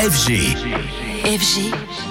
FG. FG.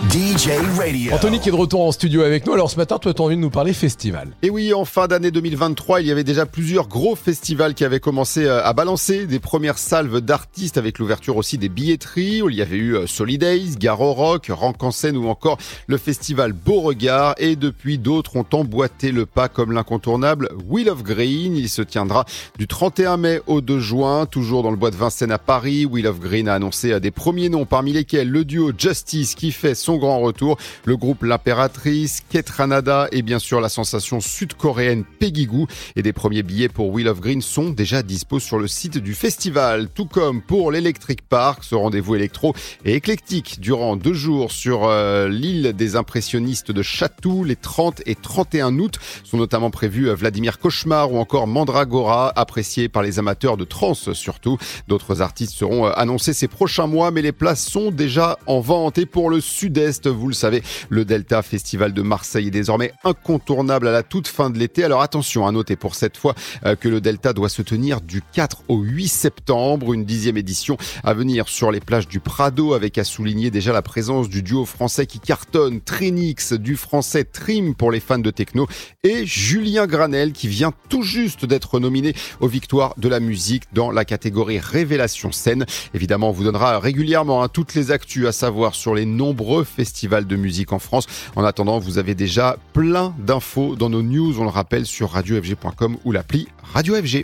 DJ Radio. Anthony qui est de retour en studio avec nous. Alors ce matin, toi, tu as envie de nous parler festival. Et oui, en fin d'année 2023, il y avait déjà plusieurs gros festivals qui avaient commencé euh, à balancer des premières salves d'artistes avec l'ouverture aussi des billetteries. Il y avait eu euh, Solidays, Garo Rock, Rank en scène ou encore le festival Beauregard. Et depuis, d'autres ont emboîté le pas comme l'incontournable Wheel of Green. Il se tiendra du 31 mai au 2 juin, toujours dans le bois de Vincennes à Paris. Wheel of Green a annoncé euh, des premiers noms parmi lesquels le duo Justice qui fait son grand retour, le groupe L'Impératrice, Ketranada et bien sûr la sensation sud-coréenne Peggy Goo. Et des premiers billets pour Wheel of Green sont déjà dispos sur le site du festival, tout comme pour l'Electric Park, ce rendez-vous électro et éclectique durant deux jours sur euh, l'île des impressionnistes de Chatou, les 30 et 31 août sont notamment prévus euh, Vladimir Cauchemar ou encore Mandragora, appréciés par les amateurs de trance surtout. D'autres artistes seront euh, annoncés ces prochains mois, mais les places sont déjà en vente. Et pour le sud-est, vous le savez, le Delta Festival de Marseille est désormais incontournable à la toute fin de l'été. Alors attention à noter pour cette fois euh, que le Delta doit se tenir du 4 au 8 septembre, une dixième édition à venir sur les plages du Prado avec à souligner déjà la présence du duo français qui cartonne, Trinix, du français Trim pour les fans de techno et Julien Granel qui vient tout juste d'être nominé aux victoires de la musique dans la catégorie Révélation scène. Évidemment, on vous donnera régulièrement hein, toutes les actus à savoir sur les nombreux festivals de musique en France. En attendant, vous avez déjà plein d'infos dans nos news, on le rappelle, sur radiofg.com ou l'appli Radio FG.